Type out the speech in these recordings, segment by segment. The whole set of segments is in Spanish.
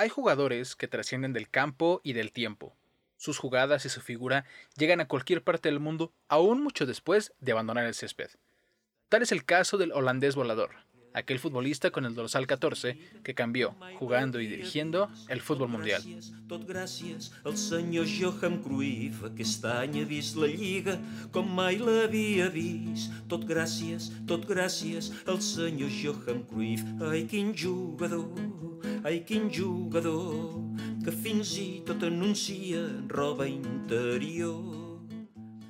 Hay jugadores que trascienden del campo y del tiempo. Sus jugadas y su figura llegan a cualquier parte del mundo aún mucho después de abandonar el césped. Tal es el caso del holandés volador, aquel futbolista con el dorsal 14 que cambió, jugando y dirigiendo, el fútbol mundial. Tot gràcies al senyor Johan Cruyff, aquest any ha vist la Lliga com mai l'havia vist. Tot gràcies, tot gràcies al senyor Johan Cruyff. Ai, quin jugador, ai, quin jugador, que fins i tot anuncia roba interior.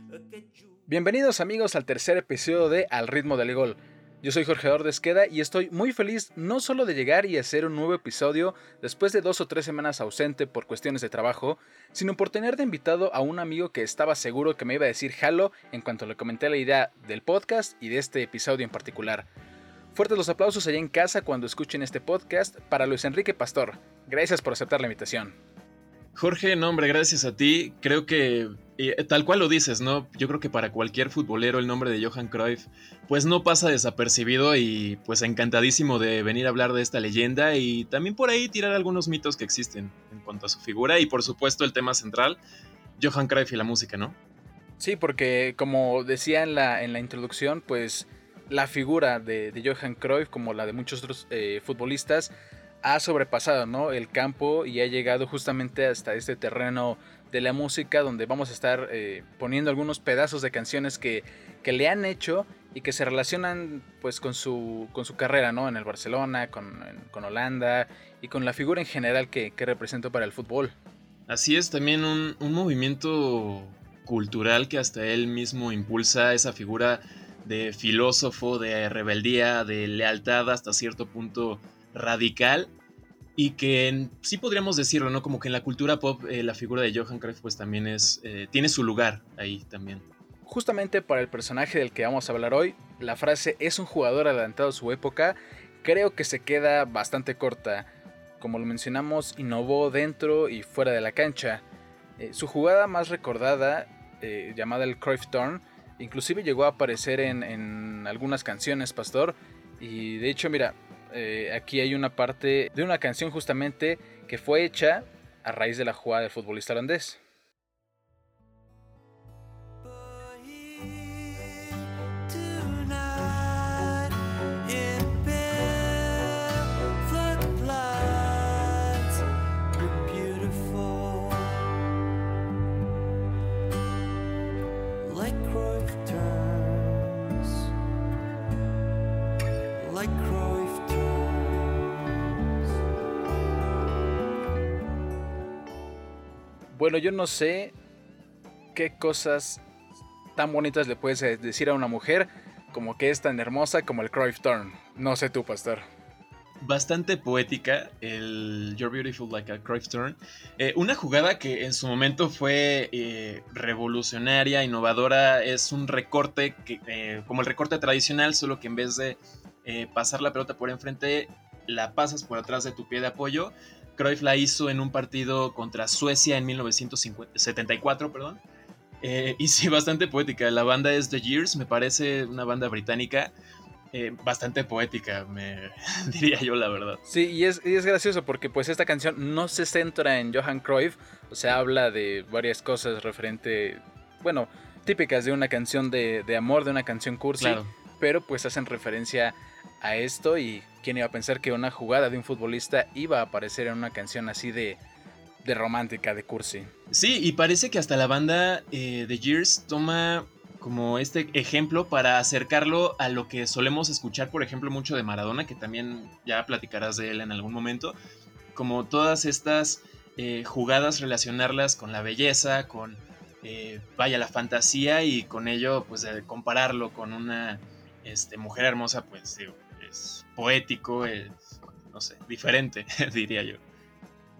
Aquest jugador... Bienvenidos amigos al tercer episodio de Al ritmo del gol. Yo soy Jorge Ordesqueda y estoy muy feliz no solo de llegar y hacer un nuevo episodio después de dos o tres semanas ausente por cuestiones de trabajo, sino por tener de invitado a un amigo que estaba seguro que me iba a decir halo en cuanto le comenté la idea del podcast y de este episodio en particular. Fuertes los aplausos allá en casa cuando escuchen este podcast para Luis Enrique Pastor. Gracias por aceptar la invitación. Jorge, no hombre, gracias a ti. Creo que eh, tal cual lo dices, ¿no? Yo creo que para cualquier futbolero el nombre de Johan Cruyff pues no pasa desapercibido y pues encantadísimo de venir a hablar de esta leyenda y también por ahí tirar algunos mitos que existen en cuanto a su figura y por supuesto el tema central, Johan Cruyff y la música, ¿no? Sí, porque como decía en la, en la introducción, pues la figura de, de Johan Cruyff, como la de muchos otros eh, futbolistas, ha sobrepasado ¿no? el campo y ha llegado justamente hasta este terreno de la música donde vamos a estar eh, poniendo algunos pedazos de canciones que, que, le han hecho y que se relacionan pues con su, con su carrera ¿no? en el Barcelona, con, con Holanda y con la figura en general que, que representó para el fútbol. Así es, también un, un movimiento cultural que hasta él mismo impulsa esa figura de filósofo, de rebeldía, de lealtad hasta cierto punto radical y que en, sí podríamos decirlo, ¿no? Como que en la cultura pop eh, la figura de Johan Cruyff pues también es, eh, tiene su lugar ahí también. Justamente para el personaje del que vamos a hablar hoy, la frase es un jugador adelantado a su época, creo que se queda bastante corta. Como lo mencionamos, innovó dentro y fuera de la cancha. Eh, su jugada más recordada, llamada el Cruyff Turn, inclusive llegó a aparecer en algunas canciones, Pastor. Y de hecho, mira, eh, aquí hay una parte de una canción justamente que fue hecha a raíz de la jugada del futbolista holandés. Bueno, yo no sé qué cosas tan bonitas le puedes decir a una mujer como que es tan hermosa como el Cruyff Turn. No sé tú, pastor. Bastante poética el You're Beautiful Like a Cruyff Turn. Eh, una jugada que en su momento fue eh, revolucionaria, innovadora. Es un recorte que, eh, como el recorte tradicional, solo que en vez de pasar la pelota por enfrente, la pasas por atrás de tu pie de apoyo Cruyff la hizo en un partido contra Suecia en 1974, perdón. Eh, y sí, bastante poética. La banda es The Years, me parece una banda británica. Eh, bastante poética, me diría yo la verdad. Sí, y es, y es, gracioso porque pues esta canción no se centra en Johan Cruyff, o sea, habla de varias cosas referente, bueno, típicas de una canción de, de amor, de una canción cursi, claro. pero pues hacen referencia a esto y quién iba a pensar que una jugada de un futbolista iba a aparecer en una canción así de, de romántica, de cursi. Sí, y parece que hasta la banda eh, The Years toma como este ejemplo para acercarlo a lo que solemos escuchar, por ejemplo, mucho de Maradona, que también ya platicarás de él en algún momento, como todas estas eh, jugadas, relacionarlas con la belleza, con, eh, vaya, la fantasía y con ello, pues, compararlo con una este, mujer hermosa, pues, digo, es poético, es, no sé, diferente, diría yo.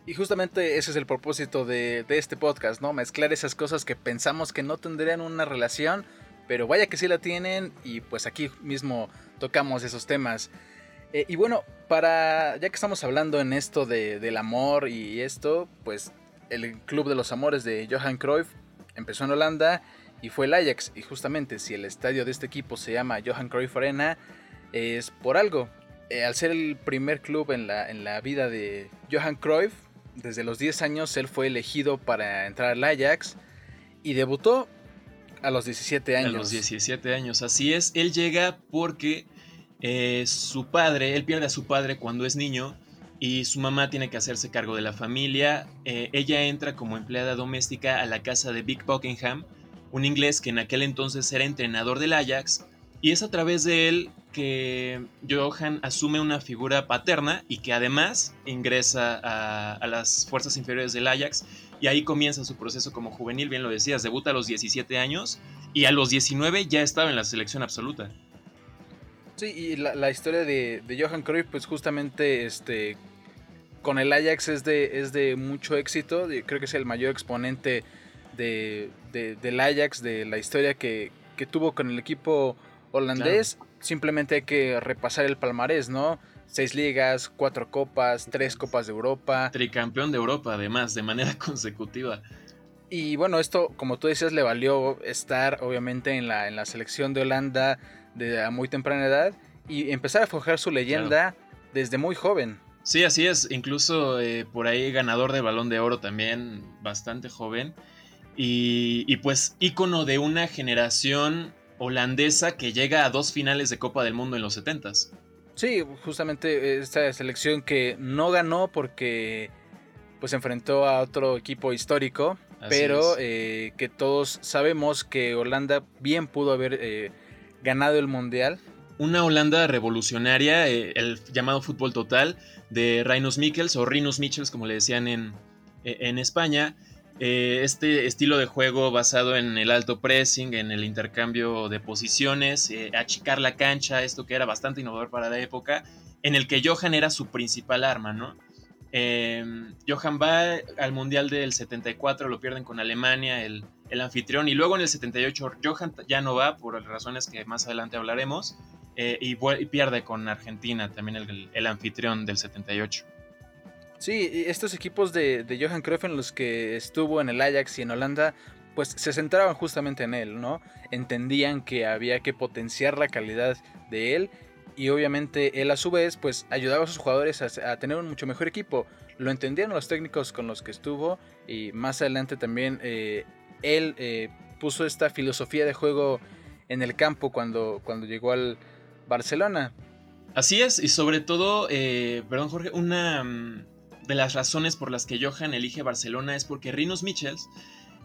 Y justamente ese es el propósito de, de, este podcast, ¿no? Mezclar esas cosas que pensamos que no tendrían una relación, pero vaya que sí la tienen y pues aquí mismo tocamos esos temas. Eh, y bueno, para ya que estamos hablando en esto de, del amor y esto, pues el Club de los Amores de Johan Cruyff empezó en Holanda y fue el Ajax. Y justamente si el estadio de este equipo se llama Johan Cruyff Arena, es por algo. eh, al ser el primer club en la, en la vida de Johan Cruyff, desde los 10 años él fue elegido para entrar al Ajax y debutó a los 17 años. A los 17 años, así es. Él llega porque eh, su padre, él pierde a su padre cuando es niño y su mamá tiene que hacerse cargo de la familia. Eh, ella entra como empleada doméstica a la casa de Vic Buckingham, un inglés que en aquel entonces era entrenador del Ajax, y es a través de él que Johan asume una figura paterna y que además ingresa a, las fuerzas inferiores del Ajax y ahí comienza su proceso como juvenil, bien lo decías, debuta a los 17 años y a los 19 ya estaba en la selección absoluta. Sí, y la, la historia de, de, Johan Cruyff, pues justamente este, con el Ajax es de, es de mucho éxito, creo que es el mayor exponente de, de, del Ajax, de la historia que, que tuvo con el equipo holandés. Claro. Simplemente hay que repasar el palmarés, ¿no? Seis ligas, cuatro copas, tres copas de Europa. Tricampeón de Europa, además, de manera consecutiva. Y bueno, esto, como tú decías, le valió estar obviamente en la, en la selección de Holanda de a muy temprana edad y empezar a forjar su leyenda claro. desde muy joven. Sí, así es. Incluso eh, por ahí ganador de balón de oro también, bastante joven. Y, y pues ícono de una generación holandesa que llega a dos finales de Copa del Mundo en los 70s. Sí, justamente esta selección que no ganó porque pues enfrentó a otro equipo histórico, Así pero eh, que todos sabemos que Holanda bien pudo haber eh, ganado el mundial. Una Holanda revolucionaria, eh, el llamado fútbol total de Reinos Michels o Rinus Michels como le decían en, en España. Eh, este estilo de juego basado en el alto pressing, en el intercambio de posiciones, eh, achicar la cancha, esto que era bastante innovador para la época, en el que Johan era su principal arma, ¿no? Eh, Johan va al Mundial del 74, lo pierden con Alemania, el, el, anfitrión, y luego en el 78 Johan ya no va, por razones que más adelante hablaremos, eh, y, y, pierde con Argentina, también el, el anfitrión del 78. Sí, estos equipos de, de, Johan Cruyff en los que estuvo en el Ajax y en Holanda, pues se centraban justamente en él, ¿no? Entendían que había que potenciar la calidad de él y obviamente él a su vez pues ayudaba a sus jugadores a, tener un mucho mejor equipo. Lo entendieron los técnicos con los que estuvo y más adelante también eh, él eh, puso esta filosofía de juego en el campo cuando, cuando llegó al Barcelona. Así es, y sobre todo, eh, perdón Jorge, una de las razones por las que Johan elige Barcelona es porque Rinos Michels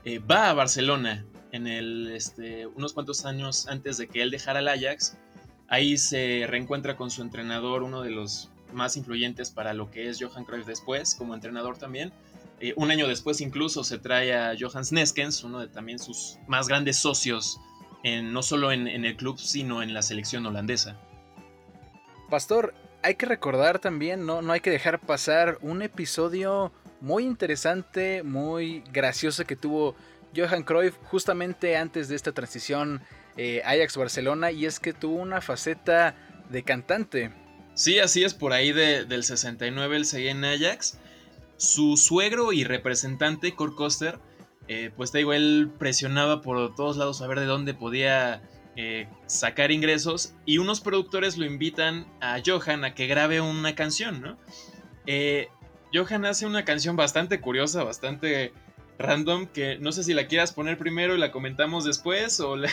eh, va a Barcelona en este, unos cuantos años antes de que él dejara el Ajax. Ahí se reencuentra con su entrenador, uno de los más influyentes para lo que es Johan Cruyff después, como entrenador también. Eh, un año después incluso se trae a Johan Neskens, uno de también sus más grandes socios, no solo en el club, sino en la selección holandesa. Pastor, hay que recordar también, ¿no? no hay que dejar pasar un episodio muy interesante, muy gracioso que tuvo Johan Cruyff justamente antes de esta transición eh, Ajax-Barcelona y es que tuvo una faceta de cantante. Sí, así es, por ahí de, del 69 él seguía en Ajax. Su suegro y representante, Kurt Koster, eh, pues te digo, él presionaba por todos lados a ver de dónde podía eh, sacar ingresos y unos productores lo invitan a Johan a que grabe una canción, ¿no? Eh, Johan hace una canción bastante curiosa, bastante random, que no sé si la quieras poner primero y la comentamos después o...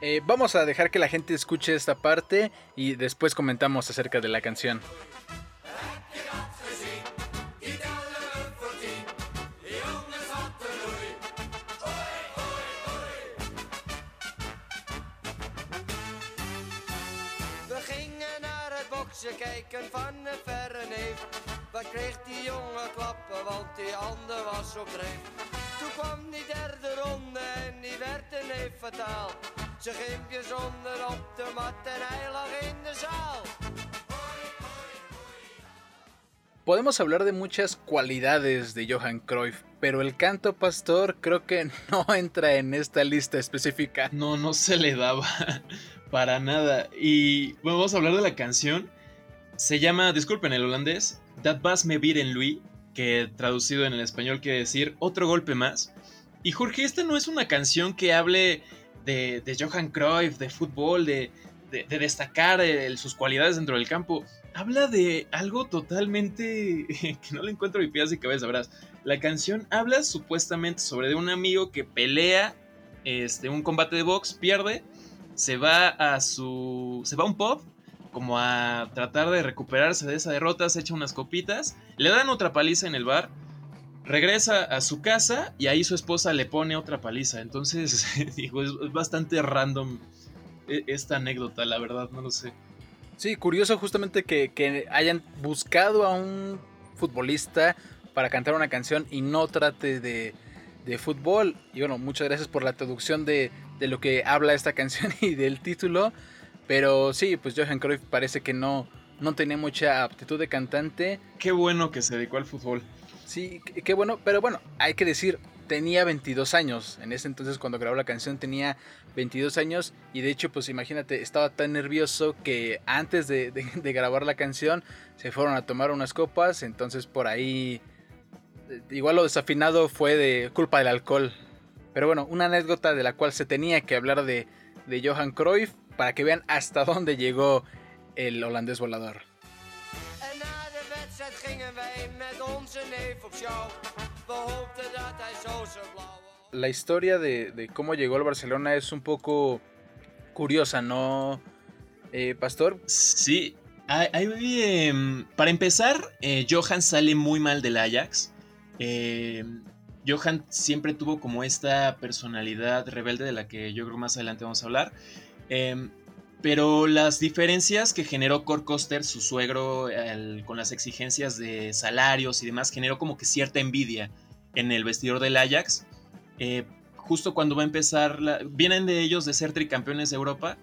Eh, vamos a dejar que la gente escuche esta parte y después comentamos acerca de la canción. Ze kijken van een verre neef. Wat kreeg die jongen klappen, want die ander was op dreef. Toen kwam die derde ronde en die werd een neef fataal. Ze gimpje zonder op de mat en hij lag in de zaal. Podemos hablar de muchas cualidades de Johan Cruyff, pero el canto pastor creo que no entra en esta lista específica. No, no se le daba para nada. Y bueno, vamos a hablar de la canción. Se llama, disculpen el holandés, Dat was me weer en Louis, que traducido en el español quiere decir otro golpe más. Y Jorge, esta no es una canción que hable de, de Johan Cruyff, de fútbol, de, de, destacar sus cualidades dentro del campo. Habla de algo totalmente que no le encuentro ni pies y cabeza, verás. La canción habla supuestamente sobre un amigo que pelea este, un combate de box, pierde, se va a su. se va a un pub como a tratar de recuperarse de esa derrota, se echa unas copitas, le dan otra paliza en el bar, regresa a su casa y ahí su esposa le pone otra paliza. Entonces, digo, es, bastante random e, esta anécdota, la verdad, no lo sé. Sí, curioso justamente que, hayan buscado a un futbolista para cantar una canción y no trate de, de fútbol. Y bueno, muchas gracias por la traducción de, de lo que habla esta canción y del título. Pero sí, pues Johan Cruyff parece que no, no tenía mucha aptitud de cantante. Qué bueno que se dedicó al fútbol. Sí, qué bueno, pero bueno, hay que decir, tenía 22 años. En ese entonces cuando grabó la canción tenía 22 años y de hecho pues imagínate, estaba tan nervioso que antes de, de grabar la canción se fueron a tomar unas copas, entonces por ahí igual lo desafinado fue de culpa del alcohol. Pero bueno, una anécdota de la cual se tenía que hablar de, de Johan Cruyff para que vean hasta dónde llegó el holandés volador. La historia de, cómo llegó al Barcelona es un poco curiosa, ¿no, eh, Pastor? Sí, em, para empezar, eh, Johan sale muy mal del Ajax. Eh, Johan siempre tuvo como esta personalidad rebelde de la que yo creo más adelante vamos a hablar. Em, pero las diferencias que generó Cor Coster, su suegro, con las exigencias de salarios y demás, generó como que cierta envidia en el vestidor del Ajax. Eh, justo cuando va a empezar, vienen de ellos de ser tricampeones de Europa.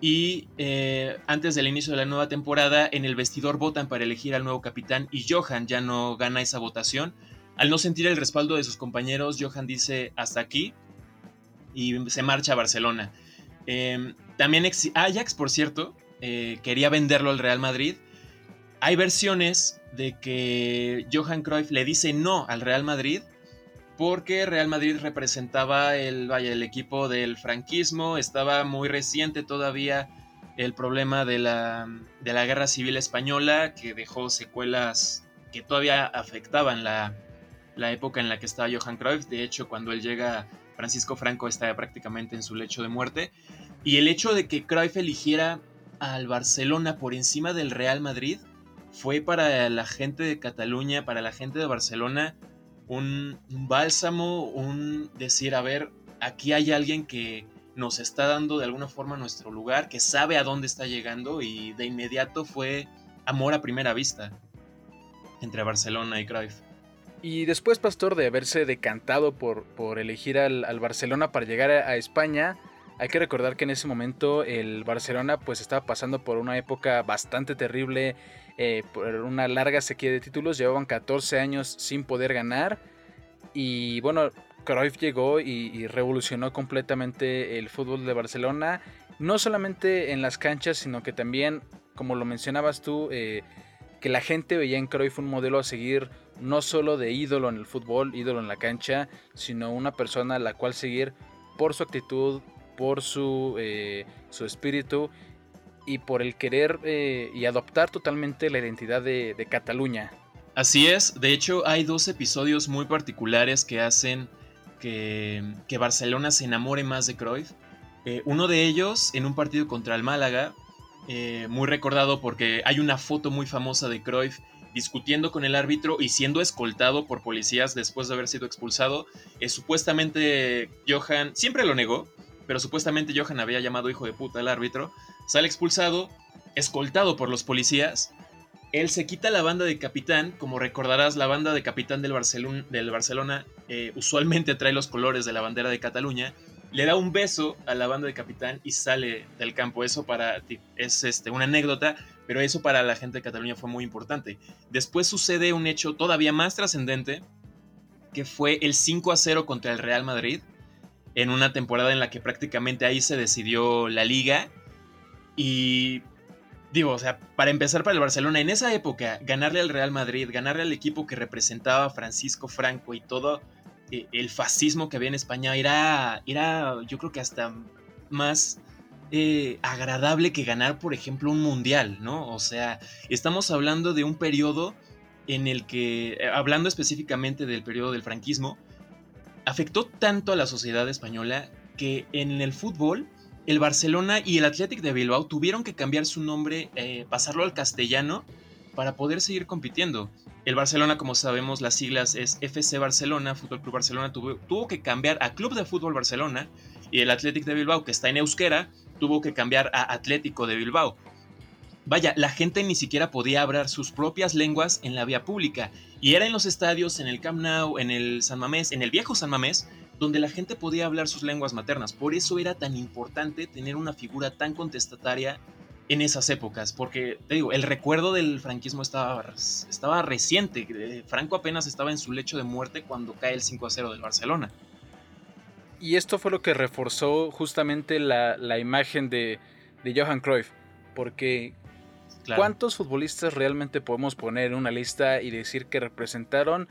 Y eh, antes del inicio de la nueva temporada, en el vestidor votan para elegir al nuevo capitán y Johan ya no gana esa votación. Al no sentir el respaldo de sus compañeros, Johan dice hasta aquí y se marcha a Barcelona. Em, también Ajax, por cierto, eh, quería venderlo al Real Madrid. Hay versiones de que Johan Cruyff le dice no al Real Madrid porque Real Madrid representaba el, vaya, el equipo del franquismo, estaba muy reciente todavía el problema de la, de la guerra civil española que dejó secuelas que todavía afectaban la, la época en la que estaba Johan Cruyff. De hecho, cuando él llega Francisco Franco está prácticamente en su lecho de muerte. Y el hecho de que Cruyff eligiera al Barcelona por encima del Real Madrid fue para la gente de Cataluña, para la gente de Barcelona, un, bálsamo, un decir, a ver, aquí hay alguien que nos está dando de alguna forma nuestro lugar, que sabe a dónde está llegando y de inmediato fue amor a primera vista entre Barcelona y Cruyff. Y después, Pastor, de haberse decantado por, por elegir al, Barcelona para llegar a, España, hay que recordar que en ese momento el Barcelona pues estaba pasando por una época bastante terrible, eh, por una larga sequía de títulos, llevaban 14 años sin poder ganar. Y bueno, Cruyff llegó y, revolucionó completamente el fútbol de Barcelona, no solamente en las canchas, sino que también, como lo mencionabas tú, eh, que la gente veía en Cruyff un modelo a seguir no solo de ídolo en el fútbol, ídolo en la cancha, sino una persona a la cual seguir por su actitud, por su, eh, su espíritu y por el querer eh, y adoptar totalmente la identidad de, Cataluña. Así es, de hecho hay dos episodios muy particulares que hacen que, Barcelona se enamore más de Cruyff. Eh, uno de ellos en un partido contra el Málaga, muy recordado porque hay una foto muy famosa de Cruyff discutiendo con el árbitro y siendo escoltado por policías después de haber sido expulsado. Eh, supuestamente Johan, siempre lo negó, pero supuestamente Johan había llamado hijo de puta al árbitro. Sale expulsado, escoltado por los policías. Él se quita la banda de capitán, como recordarás, la banda de capitán del, del Barcelona eh, usualmente trae los colores de la bandera de Cataluña. Le da un beso a la banda de capitán y sale del campo. Eso para es este, una anécdota, pero eso para la gente de Cataluña fue muy importante. Después sucede un hecho todavía más trascendente, que fue el 5 a 0 contra el Real Madrid, en una temporada en la que prácticamente ahí se decidió la liga. Y digo, o sea, para empezar para el Barcelona, en esa época, ganarle al Real Madrid, ganarle al equipo que representaba Francisco Franco y todo el fascismo que había en España, era, era yo creo que hasta más eh, agradable que ganar, por ejemplo, un mundial, ¿no? O sea, estamos hablando de un periodo en el que, eh, hablando específicamente del periodo del franquismo, afectó tanto a la sociedad española que en el fútbol el Barcelona y el Athletic de Bilbao tuvieron que cambiar su nombre, eh, pasarlo al castellano para poder seguir compitiendo. El Barcelona, como sabemos, las siglas es FC Barcelona, Fútbol Club Barcelona, tuvo, que cambiar a Club de Fútbol Barcelona y el Athletic de Bilbao, que está en euskera, tuvo que cambiar a Atlético de Bilbao. Vaya, la gente ni siquiera podía hablar sus propias lenguas en la vía pública. Y era en los estadios, en el Camp Nou, en el San Mamés, en el viejo San Mamés, donde la gente podía hablar sus lenguas maternas. Por eso era tan importante tener una figura tan contestataria en esas épocas, porque te digo, el recuerdo del franquismo estaba, estaba reciente. Franco apenas estaba en su lecho de muerte cuando cae el 5 a 0 del Barcelona. Y esto fue lo que reforzó justamente la, la imagen de, de, Johan Cruyff, porque claro. ¿cuántos futbolistas realmente podemos poner en una lista y decir que representaron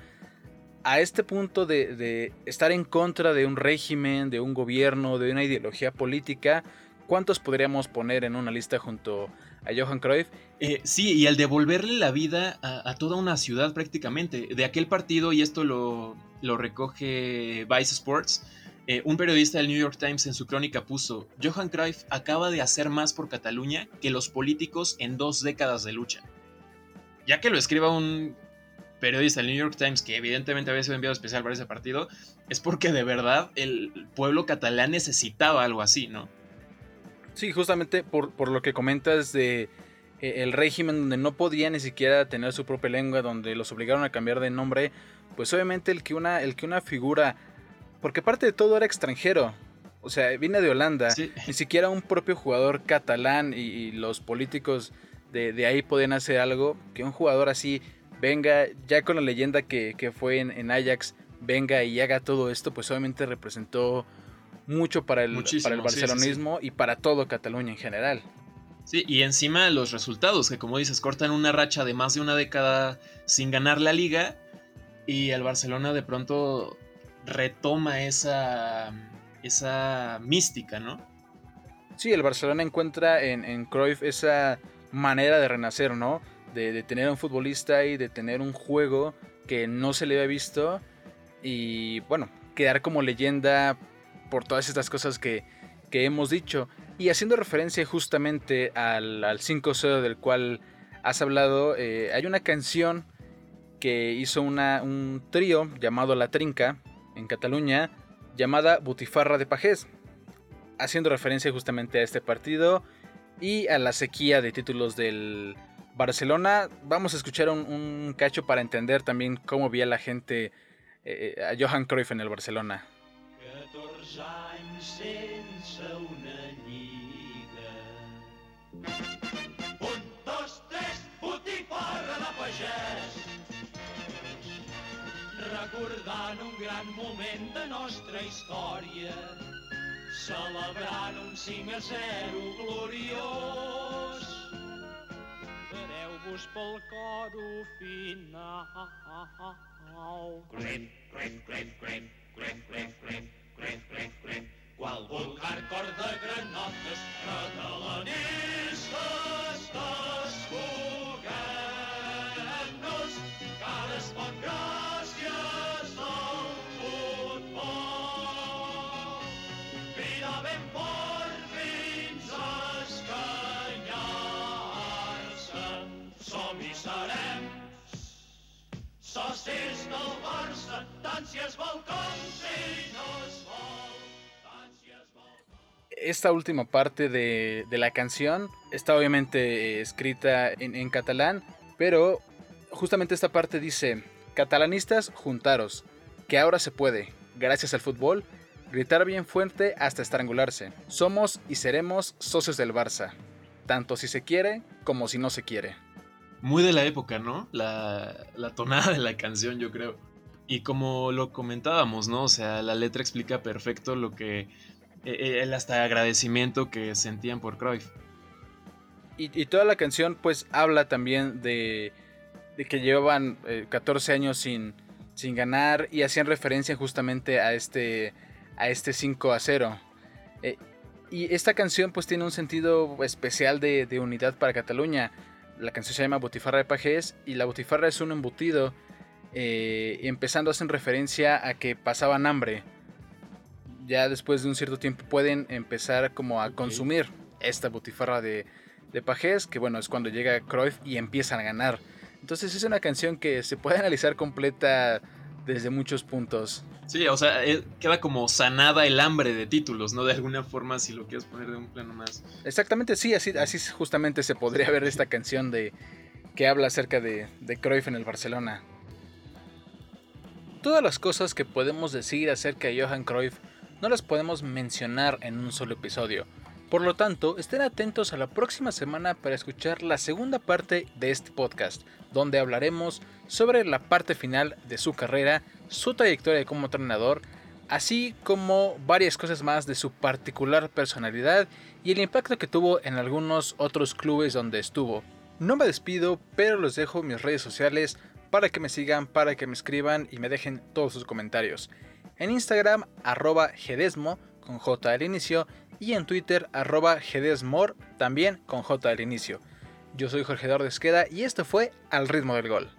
a este punto de, de, estar en contra de un régimen, de un gobierno, de una ideología política, ¿cuántos podríamos poner en una lista junto a Johan Cruyff? Eh, sí, y al devolverle la vida a, toda una ciudad prácticamente. De aquel partido, y esto lo, lo recoge Vice Sports, eh, un periodista del New York Times en su crónica puso, Johan Cruyff acaba de hacer más por Cataluña que los políticos en dos décadas de lucha. Ya que lo escriba un periodista del New York Times, que evidentemente había sido enviado especial para ese partido, es porque de verdad el pueblo catalán necesitaba algo así, ¿no? Sí, justamente por, por lo que comentas de eh, el régimen donde no podía ni siquiera tener su propia lengua, donde los obligaron a cambiar de nombre, pues obviamente el que una, el que una figura, porque parte de todo era extranjero, o sea, viene de Holanda, sí. ni siquiera un propio jugador catalán y, y los políticos de, de, ahí podían hacer algo, que un jugador así venga, ya con la leyenda que, que fue en, en, Ajax, venga y haga todo esto, pues obviamente representó mucho para el, para el barcelonismo sí, sí, y para todo Cataluña en general. Sí, y encima los resultados, que como dices, cortan una racha de más de una década sin ganar la liga y el Barcelona de pronto retoma esa, esa mística, ¿no? Sí, el Barcelona encuentra en, en Cruyff esa manera de renacer, ¿no? De, de, tener un futbolista y de tener un juego que no se le había visto y bueno, quedar como leyenda por todas estas cosas que, que hemos dicho. Y haciendo referencia justamente al, al 5-0 del cual has hablado, eh, hay una canción que hizo una, un trío llamado La Trinca en Cataluña, llamada Butifarra de Pajés, haciendo referencia justamente a este partido y a la sequía de títulos del Barcelona. Vamos a escuchar un, cacho para entender también cómo veía la gente eh, a Johan Cruyff en el Barcelona. 14 anys sense una lliga. Un, dos, tres, botifarra de pagès. Recordant un gran moment de nostra història, celebrant un 5 a 0 gloriós. Pareu-vos pel coro final. Crep, crep, crep, crep, crep, crep, crep, fred, fred, fred, qual vulgar cor de granotes catalanistes t'escoguem-nos, que ara es gran Esta última parte de, de, la canción está obviamente escrita en, en catalán, pero justamente esta parte dice, catalanistas, juntaros, que ahora se puede, gracias al fútbol, gritar bien fuerte hasta estrangularse. Somos y seremos socios del Barça, tanto si se quiere como si no se quiere muy de la época, ¿no? La, la, tonada de la canción, yo creo. Y como lo comentábamos, ¿no? O sea, la letra explica perfecto lo que. Eh, el hasta agradecimiento que sentían por Cruyff. Y, toda la canción, pues, habla también de, que llevaban eh, 14 años sin, ganar y hacían referencia justamente a este, a este 5 a 0. Eh, Y esta canción pues tiene un sentido especial de, de unidad para Cataluña. La canción se llama Botifarra de Pajés y la botifarra es un embutido. eh, empezando hacen referencia a que pasaban hambre. Ya después de un cierto tiempo pueden empezar como a consumir esta botifarra de, de Pajés, que bueno, es cuando llega Cruyff y empiezan a ganar. Entonces es una canción que se puede analizar completa desde muchos puntos. Sí, o sea, eh, queda como sanada el hambre de títulos, ¿no? De alguna forma, si lo quieres poner de un plano más. Exactamente, sí, así, así justamente se podría ver esta canción de que habla acerca de, de Cruyff en el Barcelona. Todas las cosas que podemos decir acerca de Johan Cruyff no las podemos mencionar en un solo episodio. Por lo tanto, estén atentos a la próxima semana para escuchar la segunda parte de este podcast, donde hablaremos sobre la parte final de su carrera, su trayectoria como entrenador, así como varias cosas más de su particular personalidad y el impacto que tuvo en algunos otros clubes donde estuvo. No me despido, pero los dejo mis redes sociales para que me sigan, para que me escriban y me dejen todos sus comentarios. En Instagram, arroba gedesmo, con J al inicio, y en Twitter, arroba gedesmor, también con J al inicio. Yo soy Jorge Eduardo Esqueda y esto fue Al ritmo del gol.